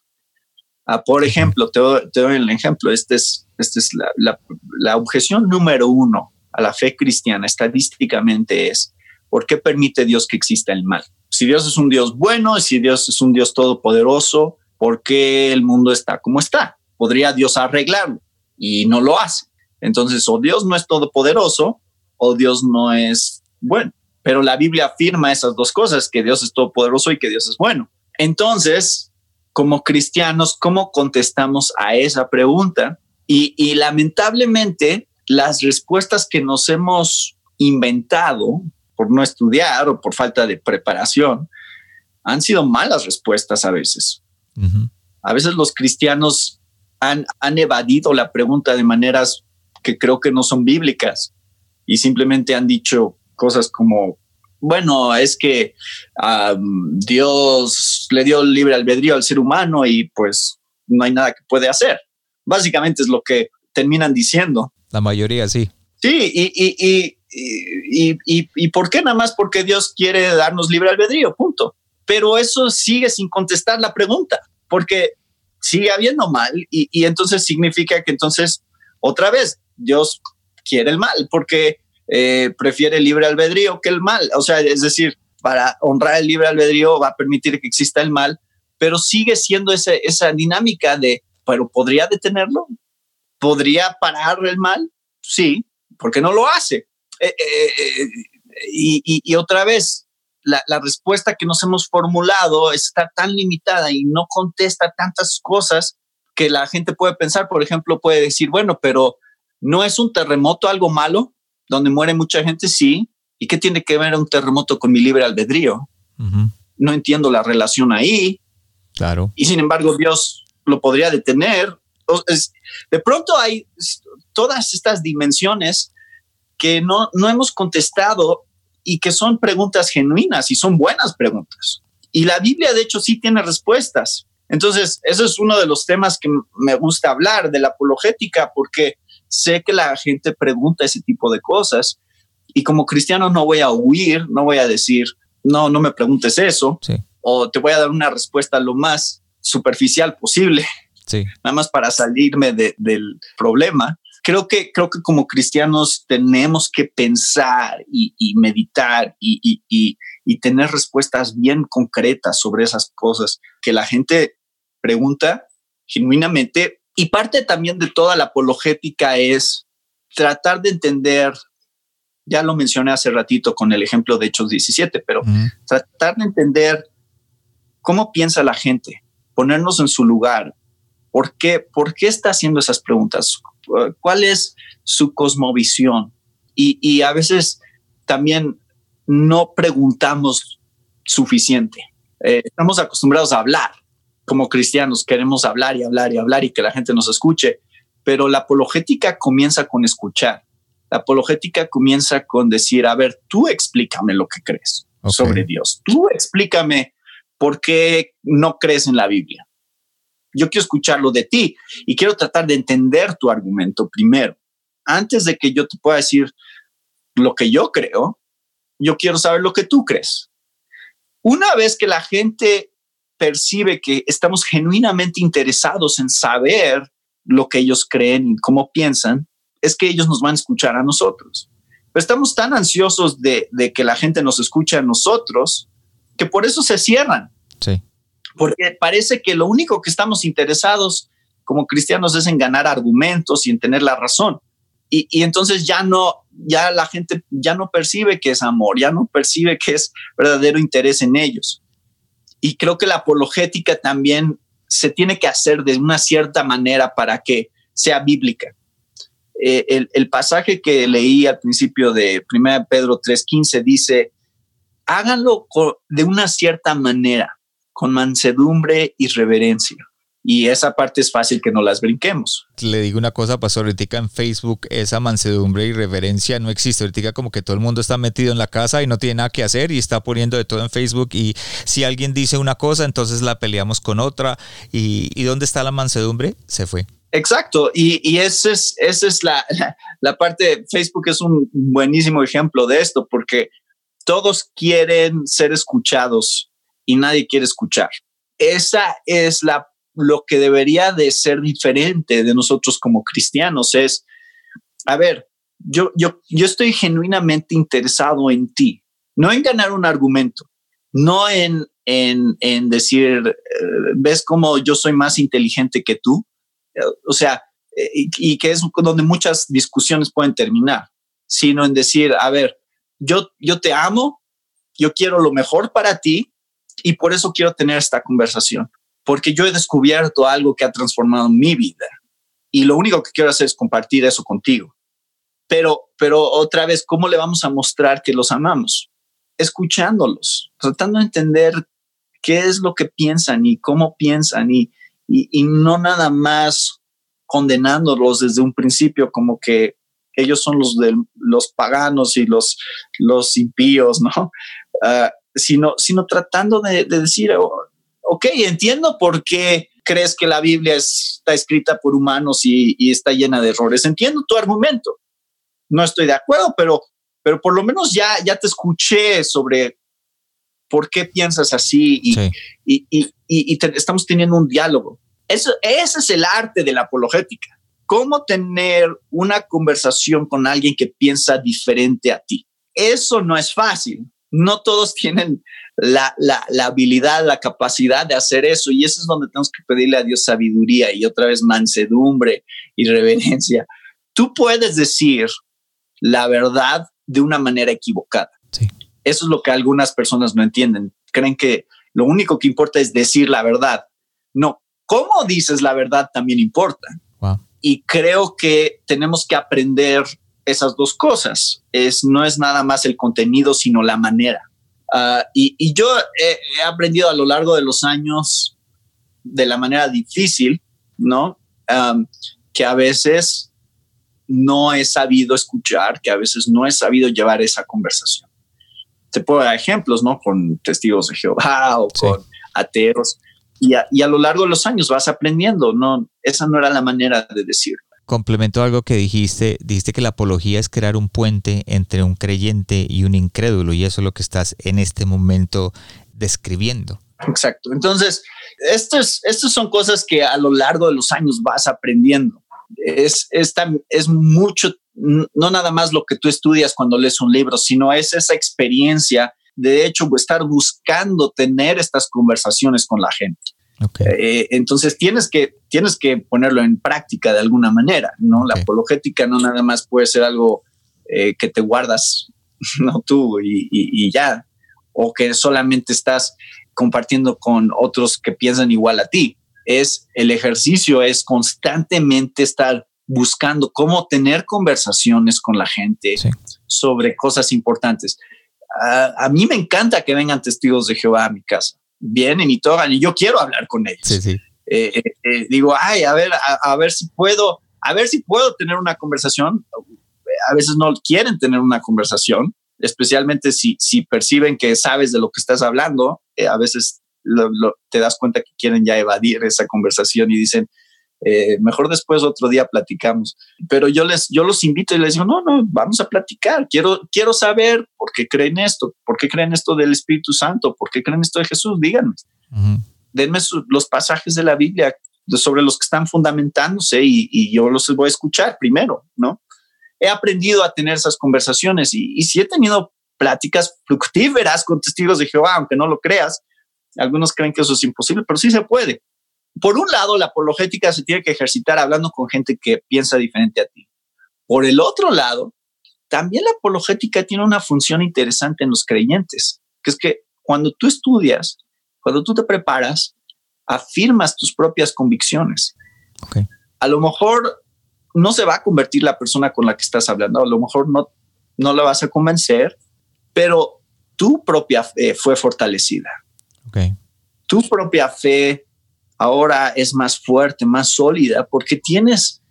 Ah, por ejemplo, te doy, el ejemplo, esta es, este es la, la objeción número uno a la fe cristiana estadísticamente es, ¿Por qué permite Dios que exista el mal? Si Dios es un Dios bueno, si Dios es un Dios todopoderoso, ¿por qué el mundo está como está? Podría Dios arreglarlo y no lo hace. Entonces, o Dios no es todopoderoso o Dios no es bueno. Pero la Biblia afirma esas dos cosas, que Dios es todopoderoso y que Dios es bueno. Entonces, como cristianos, ¿cómo contestamos a esa pregunta? Y, y lamentablemente, las respuestas que nos hemos inventado por no estudiar o por falta de preparación, han sido malas respuestas a veces. A veces los cristianos han, han evadido la pregunta de maneras que creo que no son bíblicas y simplemente han dicho cosas como, bueno, es que Dios le dio libre albedrío al ser humano y pues no hay nada que puede hacer. Básicamente es lo que terminan diciendo. La mayoría sí. Sí, y, y, y, y, y ¿por qué nada más? Porque Dios quiere darnos libre albedrío, punto. Pero eso sigue sin contestar la pregunta, porque sigue habiendo mal y, y entonces significa que entonces otra vez Dios quiere el mal, porque eh, prefiere el libre albedrío que el mal. O sea, es decir, para honrar el libre albedrío va a permitir que exista el mal, pero sigue siendo ese, esa dinámica de, pero ¿podría detenerlo? ¿Podría parar el mal? Sí, porque no lo hace. Eh, eh, y, y, otra vez, la, la, respuesta que nos hemos formulado está tan limitada y no contesta tantas cosas que la gente puede pensar, por ejemplo, puede decir, bueno, pero ¿no es un terremoto algo malo? donde muere mucha gente, sí. ¿Y qué tiene que ver un terremoto con mi libre albedrío? No entiendo la relación ahí. Claro. Y sin embargo, Dios lo podría detener. de pronto hay todas estas dimensiones que no, no hemos contestado y que son preguntas genuinas y son buenas preguntas. Y la Biblia, de hecho, sí tiene respuestas. Entonces, eso es uno de los temas que me gusta hablar de la apologética, porque sé que la gente pregunta ese tipo de cosas y como cristiano no voy a huir, no voy a decir, no, no me preguntes eso, o te voy a dar una respuesta lo más superficial posible, nada más para salirme del problema. Creo que, creo que como cristianos tenemos que pensar y, meditar y, y tener respuestas bien concretas sobre esas cosas que la gente pregunta genuinamente. Y parte también de toda la apologética es tratar de entender, ya lo mencioné hace ratito con el ejemplo de Hechos 17, pero tratar de entender cómo piensa la gente, ponernos en su lugar, por qué, por qué está haciendo esas preguntas, cuál es su cosmovisión. Y, y a veces también no preguntamos suficiente. Eh, estamos acostumbrados a hablar, como cristianos queremos hablar y hablar y hablar y que la gente nos escuche, pero la apologética comienza con escuchar. La apologética comienza con decir, a ver, tú explícame lo que crees sobre Dios. Tú explícame por qué no crees en la Biblia. Yo quiero escucharlo de ti y quiero tratar de entender tu argumento primero. Antes de que yo te pueda decir lo que yo creo, yo quiero saber lo que tú crees. Una vez que la gente percibe que estamos genuinamente interesados en saber lo que ellos creen y cómo piensan, es que ellos nos van a escuchar a nosotros. Pero estamos tan ansiosos de, que la gente nos escuche a nosotros que por eso se cierran. Sí. Porque parece que lo único que estamos interesados como cristianos es en ganar argumentos y en tener la razón. Y, y, entonces ya no, ya la gente ya no percibe que es amor, ya no percibe que es verdadero interés en ellos. Y creo que la apologética también se tiene que hacer de una cierta manera para que sea bíblica. Eh, el, pasaje que leí al principio de 1 Pedro 3:15 dice, háganlo de una cierta manera, con mansedumbre y reverencia y esa parte es fácil que no las brinquemos. Le digo una cosa, Pastor, ahorita en Facebook esa mansedumbre y reverencia no existe. Ahorita como que todo el mundo está metido en la casa y no tiene nada que hacer y está poniendo de todo en Facebook y si alguien dice una cosa, entonces la peleamos con otra. ¿Y, y dónde está la mansedumbre? Se fue. Exacto, y, y esa es, esa es la, la parte, Facebook es un buenísimo ejemplo de esto, porque todos quieren ser escuchados y nadie quiere escuchar. Esa es la lo que debería de ser diferente de nosotros como cristianos es, a ver, yo, yo, yo estoy genuinamente interesado en ti, no en ganar un argumento, no en, en, en decir, eh, ves cómo yo soy más inteligente que tú, o sea, eh, y, y, que es donde muchas discusiones pueden terminar, sino en decir, a ver, yo, yo te amo, yo quiero lo mejor para ti y por eso quiero tener esta conversación porque yo he descubierto algo que ha transformado mi vida y lo único que quiero hacer es compartir eso contigo. Pero, pero otra vez, ¿cómo le vamos a mostrar que los amamos? Escuchándolos, tratando de entender qué es lo que piensan y cómo piensan y, y, no nada más condenándolos desde un principio como que ellos son los de los paganos y los, los impíos, ¿no? Ah, sino, sino tratando de, decir, oh, ok, entiendo por qué crees que la Biblia está escrita por humanos y, y, está llena de errores. Entiendo tu argumento. No estoy de acuerdo, pero, pero por lo menos ya, ya te escuché sobre por qué piensas así y, y, y estamos teniendo un diálogo. Eso, ese es el arte de la apologética. Cómo tener una conversación con alguien que piensa diferente a ti. Eso no es fácil. No todos tienen la, la, la, habilidad, la capacidad de hacer eso. Y eso es donde tenemos que pedirle a Dios sabiduría y otra vez mansedumbre y reverencia. Tú puedes decir la verdad de una manera equivocada. Eso es lo que algunas personas no entienden. Creen que lo único que importa es decir la verdad. No, cómo dices la verdad también importa. Y creo que tenemos que aprender esas dos cosas. Es, no es nada más el contenido, sino la manera. Ah, y, yo he, aprendido a lo largo de los años de la manera difícil, ¿no? que a veces no he sabido escuchar, que a veces no he sabido llevar esa conversación. Te puedo dar ejemplos, ¿no? Con testigos de Jehová o con ateos y a, lo largo de los años vas aprendiendo, no, esa no era la manera de decirlo. Complemento algo que dijiste, dijiste que la apología es crear un puente entre un creyente y un incrédulo y eso es lo que estás en este momento describiendo. Exacto. Entonces, estas son cosas que a lo largo de los años vas aprendiendo. Es, es, es mucho, no nada más lo que tú estudias cuando lees un libro, sino es esa experiencia de hecho estar buscando tener estas conversaciones con la gente. Eh, entonces tienes que, tienes que ponerlo en práctica de alguna manera, ¿no? La apologética no nada más puede ser algo eh, que te guardas, no tú y, ya, o que solamente estás compartiendo con otros que piensan igual a ti. Es el ejercicio, es constantemente estar buscando cómo tener conversaciones con la gente sobre cosas importantes a, mí me encanta que vengan testigos de Jehová a mi casa. Vienen y tocan y yo quiero hablar con ellos. Eh, eh, eh, digo, ay, a ver, a, ver si puedo, a ver si puedo tener una conversación. A veces no quieren tener una conversación, especialmente si, si perciben que sabes de lo que estás hablando. a veces te das cuenta que quieren ya evadir esa conversación y dicen, eh, mejor después otro día platicamos. Pero yo les, yo los invito y les digo, no, no, vamos a platicar. Quiero, quiero saber por qué creen esto, por qué creen esto del Espíritu Santo, por qué creen esto de Jesús. Díganme, denme los pasajes de la Biblia sobre los que están fundamentándose y, yo los voy a escuchar primero, ¿no? He aprendido a tener esas conversaciones y, y si he tenido pláticas fructíferas con testigos de Jehová, aunque no lo creas. Algunos creen que eso es imposible, pero sí se puede por un lado, la apologética se tiene que ejercitar hablando con gente que piensa diferente a ti. Por el otro lado, también la apologética tiene una función interesante en los creyentes, que es que cuando tú estudias, cuando tú te preparas, afirmas tus propias convicciones. A lo mejor no se va a convertir la persona con la que estás hablando, a lo mejor no, no la vas a convencer, pero tu propia fe fue fortalecida. Tu propia fe ahora es más fuerte, más sólida, porque tienes,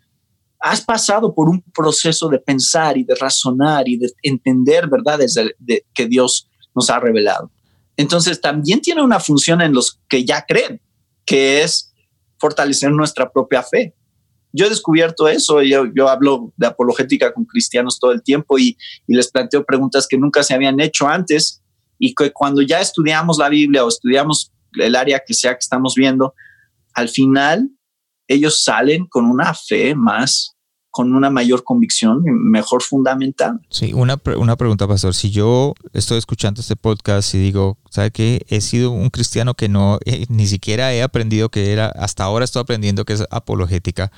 has pasado por un proceso de pensar y de razonar y de entender verdades de, que Dios nos ha revelado. Entonces también tiene una función en los que ya creen, que es fortalecer nuestra propia fe. Yo he descubierto eso, yo, yo hablo de apologética con cristianos todo el tiempo y, y les planteo preguntas que nunca se habían hecho antes y que cuando ya estudiamos la Biblia o estudiamos el área que sea que estamos viendo, al final ellos salen con una fe más, con una mayor convicción, mejor fundamental. Sí, una, una pregunta, pastor. Si yo estoy escuchando este podcast y digo, ¿sabe qué? He sido un cristiano que no, eh, ni siquiera he aprendido que era, hasta ahora estoy aprendiendo que es apologética.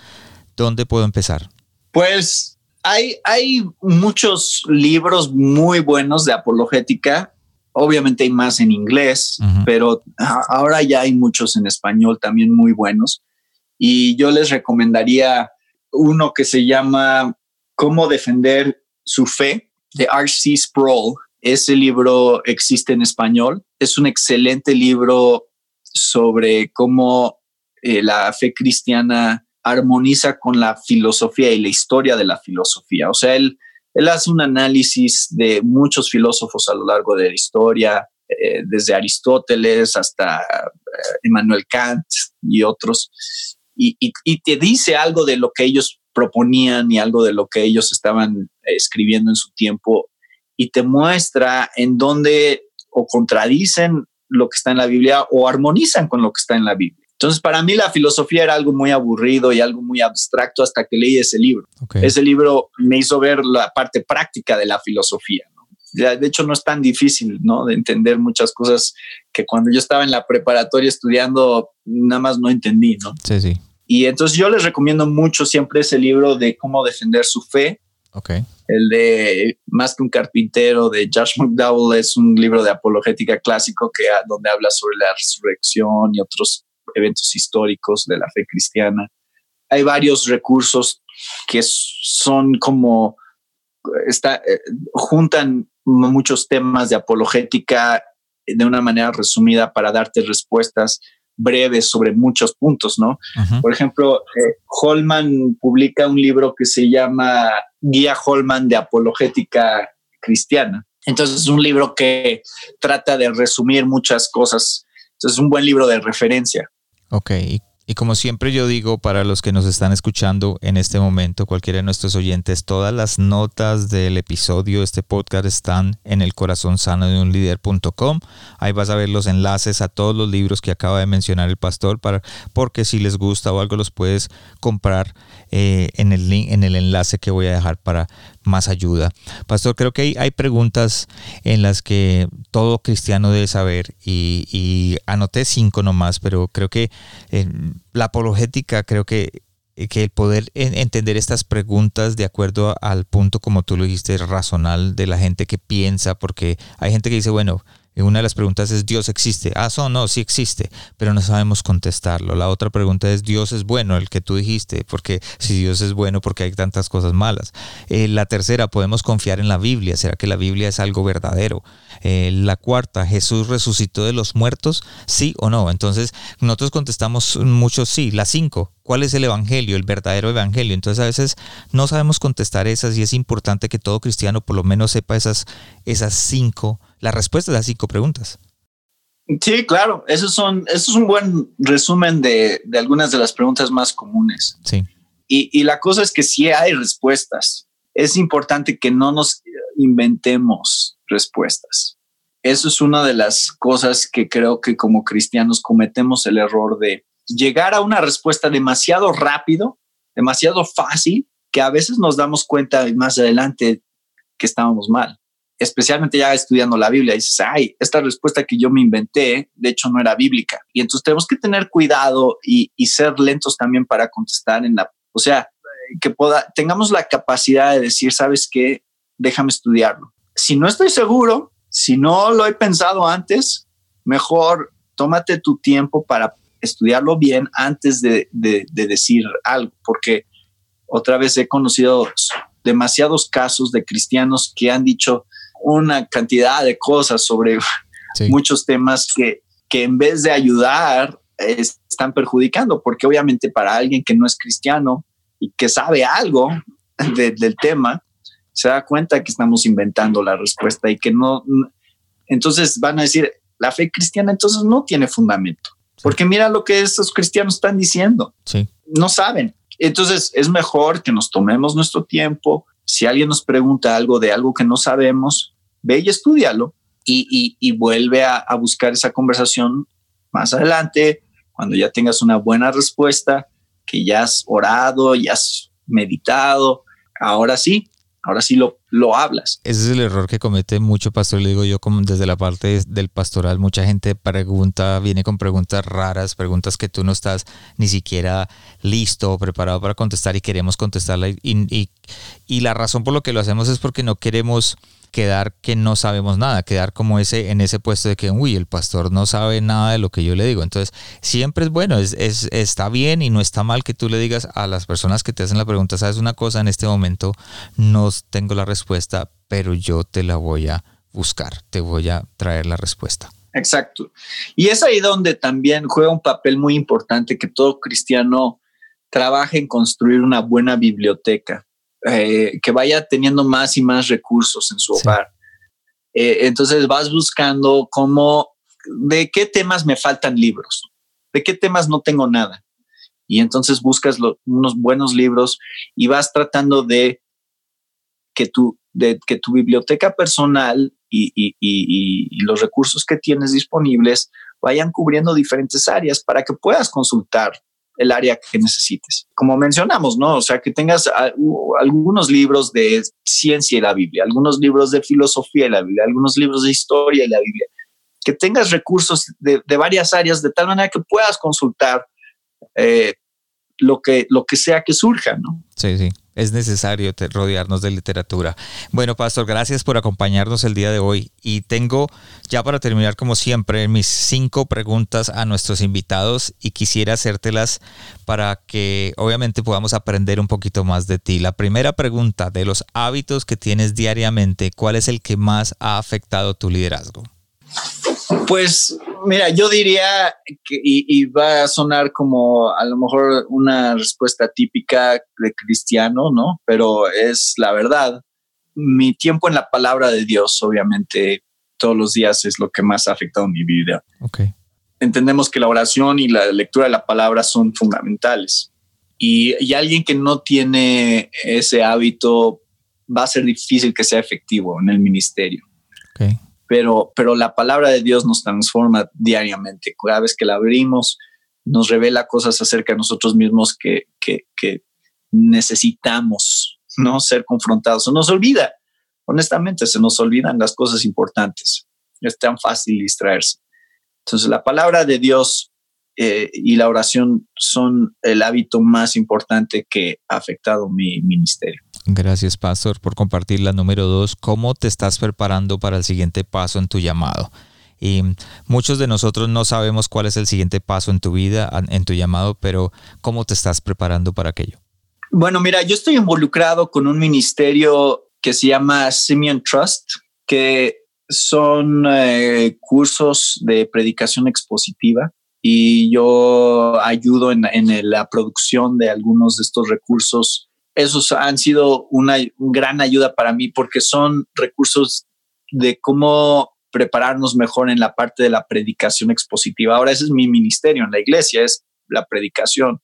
¿Dónde puedo empezar? Pues hay, hay muchos libros muy buenos de apologética. Obviamente hay más en inglés, pero ahora ya hay muchos en español también muy buenos. Y yo les recomendaría uno que se llama Cómo defender su fe de R.C. Sproul. Ese libro existe en español. Es un excelente libro sobre cómo eh, la fe cristiana armoniza con la filosofía y la historia de la filosofía. O sea, él, él hace un análisis de muchos filósofos a lo largo de la historia, eh, desde Aristóteles hasta eh, Kant y otros, y, y, te dice algo de lo que ellos proponían y algo de lo que ellos estaban escribiendo en su tiempo y te muestra en dónde o contradicen lo que está en la Biblia o armonizan con lo que está en la Biblia. Entonces, para mí la filosofía era algo muy aburrido y algo muy abstracto hasta que leí ese libro. Ese libro me hizo ver la parte práctica de la filosofía. De hecho, no es tan difícil, ¿no? De entender muchas cosas que cuando yo estaba en la preparatoria estudiando, nada más no entendí, ¿no? Sí, sí. Y entonces yo les recomiendo mucho siempre ese libro de cómo defender su fe. Okay. El de Más que un carpintero de Josh McDowell es un libro de apologética clásico que donde habla sobre la resurrección y otros eventos históricos de la fe cristiana. Hay varios recursos que son como está, eh, juntan muchos temas de apologética de una manera resumida para darte respuestas breves sobre muchos puntos, ¿no? Por ejemplo, eh, Holman publica un libro que se llama Guía Holman de Apologética Cristiana. Entonces es un libro que trata de resumir muchas cosas. Entonces es un buen libro de referencia. Ok, y como siempre yo digo para los que nos están escuchando en este momento, cualquiera de nuestros oyentes, todas las notas del episodio, este podcast están en el corazón sano de un líder.com. Ahí vas a ver los enlaces a todos los libros que acaba de mencionar el pastor, para, porque si les gusta o algo los puedes comprar eh, en, el link, en el enlace que voy a dejar para más ayuda. Pastor, creo que hay, hay preguntas en las que todo cristiano debe saber y, anoté cinco nomás, pero creo que eh, la apologética, creo que que el poder entender estas preguntas de acuerdo al punto, como tú lo dijiste, razonal de la gente que piensa, porque hay gente que dice, bueno, una de las preguntas es, ¿Dios existe? Ah, so, no, sí existe, pero no sabemos contestarlo. La otra pregunta es, ¿Dios es bueno? El que tú dijiste, porque si Dios es bueno, porque hay tantas cosas malas? Eh, la tercera, ¿podemos confiar en la Biblia? ¿Será que la Biblia es algo verdadero? Eh, la cuarta, ¿Jesús resucitó de los muertos? ¿Sí o no? Entonces, nosotros contestamos mucho sí. La cinco, ¿cuál es el Evangelio, el verdadero Evangelio? Entonces, a veces no sabemos contestar esas y es importante que todo cristiano por lo menos sepa esas, esas cinco la respuesta de las cinco preguntas. Sí, claro, eso, son, eso es un buen resumen de, algunas de las preguntas más comunes. Sí. Y, la cosa es que si hay respuestas. Es importante que no nos inventemos respuestas. Eso es una de las cosas que creo que como cristianos cometemos el error de llegar a una respuesta demasiado rápido, demasiado fácil, que a veces nos damos cuenta más adelante que estábamos mal especialmente ya estudiando la Biblia, dices, ay, esta respuesta que yo me inventé, de hecho no era bíblica. Y entonces tenemos que tener cuidado y, ser lentos también para contestar en la, o sea, que pueda, tengamos la capacidad de decir, sabes qué, déjame estudiarlo. Si no estoy seguro, si no lo he pensado antes, mejor tómate tu tiempo para estudiarlo bien antes de, de decir algo, porque otra vez he conocido demasiados casos de cristianos que han dicho, una cantidad de cosas sobre muchos temas que, que en vez de ayudar están perjudicando, porque obviamente para alguien que no es cristiano y que sabe algo del tema, se da cuenta que estamos inventando la respuesta y que no, entonces van a decir, la fe cristiana entonces no tiene fundamento, porque mira lo que estos cristianos están diciendo, no saben. Entonces es mejor que nos tomemos nuestro tiempo. Si alguien nos pregunta algo de algo que no sabemos, ve y estudialo y, vuelve a, buscar esa conversación más adelante, cuando ya tengas una buena respuesta, que ya has orado, ya has meditado, ahora sí, ahora sí lo, lo hablas. Ese es el error que comete mucho pastor, le digo yo como desde la parte del pastoral, mucha gente pregunta, viene con preguntas raras, preguntas que tú no estás ni siquiera listo o preparado para contestar y queremos contestarla y, y, y la razón por lo que lo hacemos es porque no queremos quedar que no sabemos nada, quedar como ese en ese puesto de que, uy, el pastor no sabe nada de lo que yo le digo. Entonces, siempre es bueno, es, está bien y no está mal que tú le digas a las personas que te hacen la pregunta, sabes una cosa, en este momento no tengo la respuesta, pero yo te la voy a buscar, te voy a traer la respuesta. Exacto. Y es ahí donde también juega un papel muy importante que todo cristiano trabaje en construir una buena biblioteca, eh, que vaya teniendo más y más recursos en su hogar. Eh, entonces vas buscando cómo, de qué temas me faltan libros, de qué temas no tengo nada. Y entonces buscas unos buenos libros y vas tratando de que tu, de que tu biblioteca personal y, los recursos que tienes disponibles vayan cubriendo diferentes áreas para que puedas consultar el área que necesites. Como mencionamos, ¿no? O sea, que tengas algunos libros de ciencia y la Biblia, algunos libros de filosofía y la Biblia, algunos libros de historia y la Biblia, que tengas recursos de, varias áreas de tal manera que puedas consultar eh, lo, que, lo que sea que surja, ¿no? Sí, sí es necesario rodearnos de literatura. Bueno, Pastor, gracias por acompañarnos el día de hoy. Y tengo ya para terminar, como siempre, mis cinco preguntas a nuestros invitados y quisiera hacértelas para que obviamente podamos aprender un poquito más de ti. La primera pregunta, de los hábitos que tienes diariamente, ¿cuál es el que más ha afectado tu liderazgo? Pues mira, yo diría que, y, va a sonar como a lo mejor una respuesta típica de cristiano, ¿no? Pero es la verdad. Mi tiempo en la palabra de Dios, obviamente, todos los días es lo que más ha afectado mi vida. Okay. Entendemos que la oración y la lectura de la palabra son fundamentales. Y, y alguien que no tiene ese hábito va a ser difícil que sea efectivo en el ministerio. Pero, pero la palabra de Dios nos transforma diariamente. Cada vez que la abrimos, nos revela cosas acerca de nosotros mismos que, que, que necesitamos no ser confrontados. Se nos olvida, honestamente, se nos olvidan las cosas importantes. Es tan fácil distraerse. Entonces, la palabra de Dios eh, y la oración son el hábito más importante que ha afectado mi ministerio. Gracias, Pastor, por compartir la número dos. ¿Cómo te estás preparando para el siguiente paso en tu llamado? Y muchos de nosotros no sabemos cuál es el siguiente paso en tu vida, en tu llamado, pero ¿cómo te estás preparando para aquello? Bueno, mira, yo estoy involucrado con un ministerio que se llama Simeon Trust, que son eh, cursos de predicación expositiva y yo ayudo en, en la producción de algunos de estos recursos esos han sido una gran ayuda para mí porque son recursos de cómo prepararnos mejor en la parte de la predicación expositiva. Ahora ese es mi ministerio en la iglesia, es la predicación.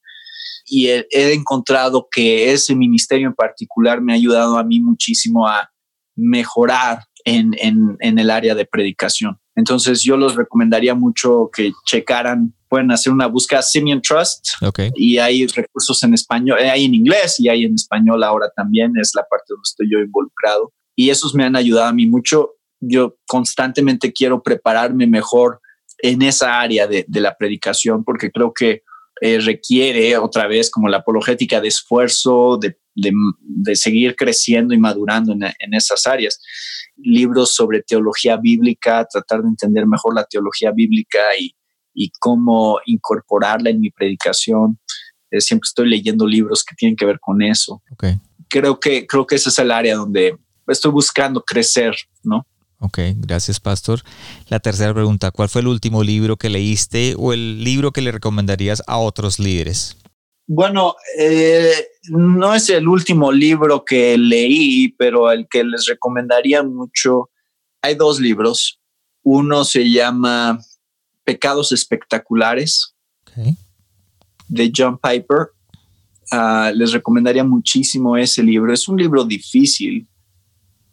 Y he, encontrado que ese ministerio en particular me ha ayudado a mí muchísimo a mejorar en, en el área de predicación. Entonces yo los recomendaría mucho que checaran pueden hacer una búsqueda Simeon Trust y hay recursos en español, eh, hay en inglés y hay en español ahora también, es la parte donde estoy yo involucrado. Y esos me han ayudado a mí mucho. Yo constantemente quiero prepararme mejor en esa área de, la predicación porque creo que eh, requiere otra vez como la apologética de esfuerzo, de, seguir creciendo y madurando en, en esas áreas. Libros sobre teología bíblica, tratar de entender mejor la teología bíblica y, y cómo incorporarla en mi predicación. Eh, siempre estoy leyendo libros que tienen que ver con eso. Creo que creo que ese es el área donde estoy buscando crecer, ¿no? Ok, gracias, Pastor. La tercera pregunta, ¿cuál fue el último libro que leíste o el libro que le recomendarías a otros líderes? Bueno, eh, no es el último libro que leí, pero el que les recomendaría mucho, hay dos libros. Uno se llama Pecados Espectaculares de John Piper. Ah, les recomendaría muchísimo ese libro. Es un libro difícil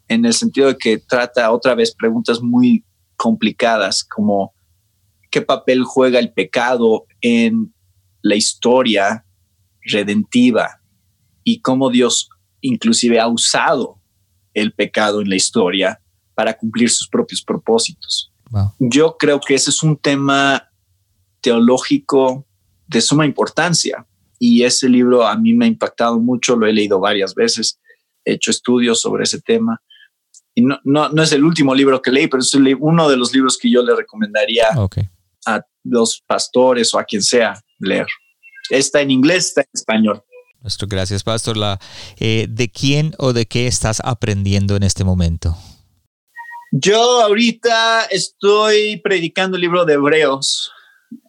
en el sentido de que trata otra vez preguntas muy complicadas como qué papel juega el pecado en la historia redentiva y cómo Dios inclusive ha usado el pecado en la historia para cumplir sus propios propósitos. Yo creo que ese es un tema teológico de suma importancia y ese libro a mí me ha impactado mucho, lo he leído varias veces, he hecho estudios sobre ese tema Y no, no, no es el último libro que leí, pero es uno de los libros que yo le recomendaría a los pastores o a quien sea leer. Está en inglés, está en español. Nuestro gracias, Pastor. La, eh, ¿De quién o de qué estás aprendiendo en este momento? Yo ahorita estoy predicando el libro de Hebreos.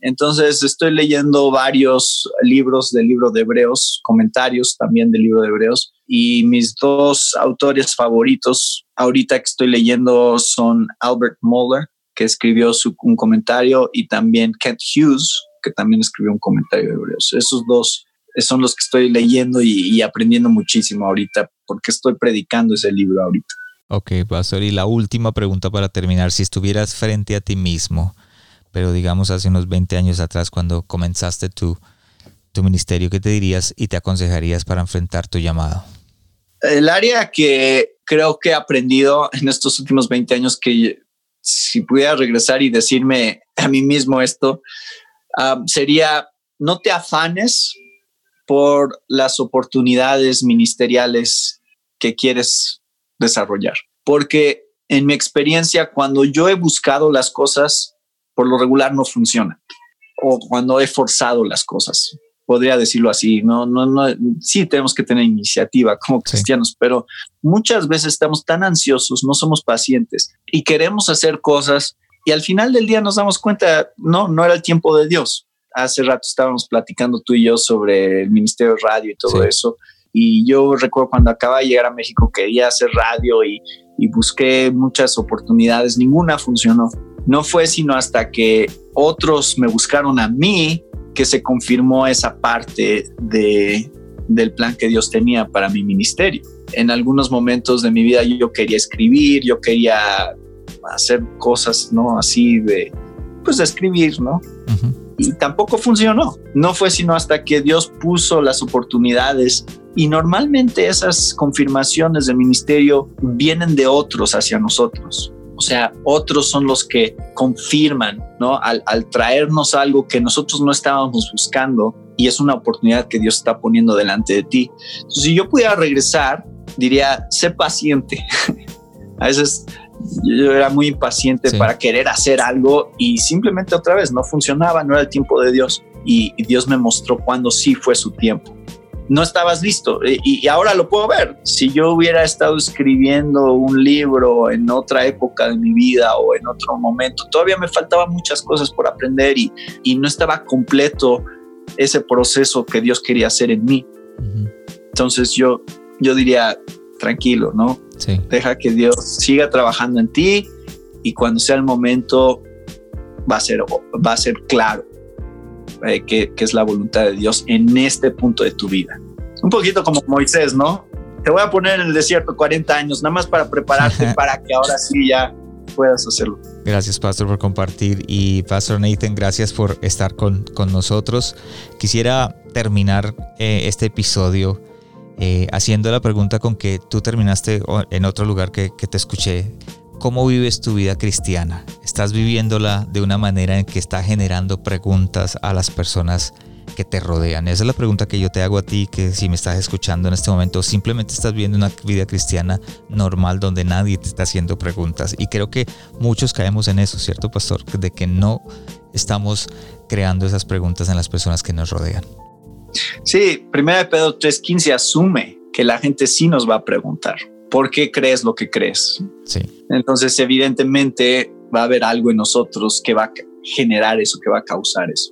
Entonces estoy leyendo varios libros del libro de Hebreos, comentarios también del libro de Hebreos. Y mis dos autores favoritos ahorita que estoy leyendo son Albert Moller, que escribió su, un comentario, y también Kent Hughes, que también escribió un comentario de Hebreos. Esos dos son los que estoy leyendo y, aprendiendo muchísimo ahorita, porque estoy predicando ese libro ahorita. Ok, Pastor, y la última pregunta para terminar, si estuvieras frente a ti mismo, pero digamos hace unos 20 años atrás cuando comenzaste tu, tu ministerio, ¿qué te dirías y te aconsejarías para enfrentar tu llamado? El área que creo que he aprendido en estos últimos 20 años que si pudiera regresar y decirme a mí mismo esto, ah, sería no te afanes por las oportunidades ministeriales que quieres desarrollar. Porque en mi experiencia, cuando yo he buscado las cosas, por lo regular no funcionan. O cuando he forzado las cosas, podría decirlo así. No, no, no. Sí, tenemos que tener iniciativa como cristianos, pero muchas veces estamos tan ansiosos, no somos pacientes y queremos hacer cosas y al final del día nos damos cuenta, no, no era el tiempo de Dios hace rato estábamos platicando tú y yo sobre el Ministerio de Radio y todo eso. Y yo recuerdo cuando acaba de llegar a México quería hacer radio y, y busqué muchas oportunidades, ninguna funcionó. No fue sino hasta que otros me buscaron a mí que se confirmó esa parte de, del plan que Dios tenía para mi ministerio. En algunos momentos de mi vida yo quería escribir, yo quería hacer cosas, ¿no? Así de, pues de escribir, ¿no? y tampoco funcionó. No fue sino hasta que Dios puso las oportunidades y normalmente esas confirmaciones del ministerio vienen de otros hacia nosotros. O sea, otros son los que confirman, ¿no? Al, traernos algo que nosotros no estábamos buscando y es una oportunidad que Dios está poniendo delante de ti. si yo pudiera regresar, diría, sé paciente. a veces yo era muy impaciente para querer hacer algo y simplemente otra vez no funcionaba, no era el tiempo de Dios y, Dios me mostró cuando sí fue su tiempo. No estabas listo y, ahora lo puedo ver. Si yo hubiera estado escribiendo un libro en otra época de mi vida o en otro momento, todavía me faltaban muchas cosas por aprender y, y no estaba completo ese proceso que Dios quería hacer en mí. Entonces yo, yo diría, tranquilo, ¿no? Deja que Dios siga trabajando en ti y cuando sea el momento va a ser, va a ser claro eh, que, es la voluntad de Dios en este punto de tu vida. Un poquito como Moisés, ¿no? Te voy a poner en el desierto 40 años, nada más para prepararte para que ahora sí ya puedas hacerlo. Gracias, Pastor, por compartir. Y Pastor Nathan, gracias por estar con, con nosotros. Quisiera terminar eh, este episodio eh, haciendo la pregunta con que tú terminaste en otro lugar que, te escuché. ¿Cómo vives tu vida cristiana? ¿Estás viviéndola de una manera en que está generando preguntas a las personas que te rodean? Esa es la pregunta que yo te hago a ti, que si me estás escuchando en este momento, simplemente estás viviendo una vida cristiana normal donde nadie te está haciendo preguntas. Y creo que muchos caemos en eso, ¿cierto, pastor? De que no estamos creando esas preguntas en las personas que nos rodean. Sí, primera de Pedro 3.15 asume que la gente sí nos va a preguntar, ¿por qué crees lo que crees? Sí. Entonces, evidentemente va a haber algo en nosotros que va a generar eso, que va a causar eso.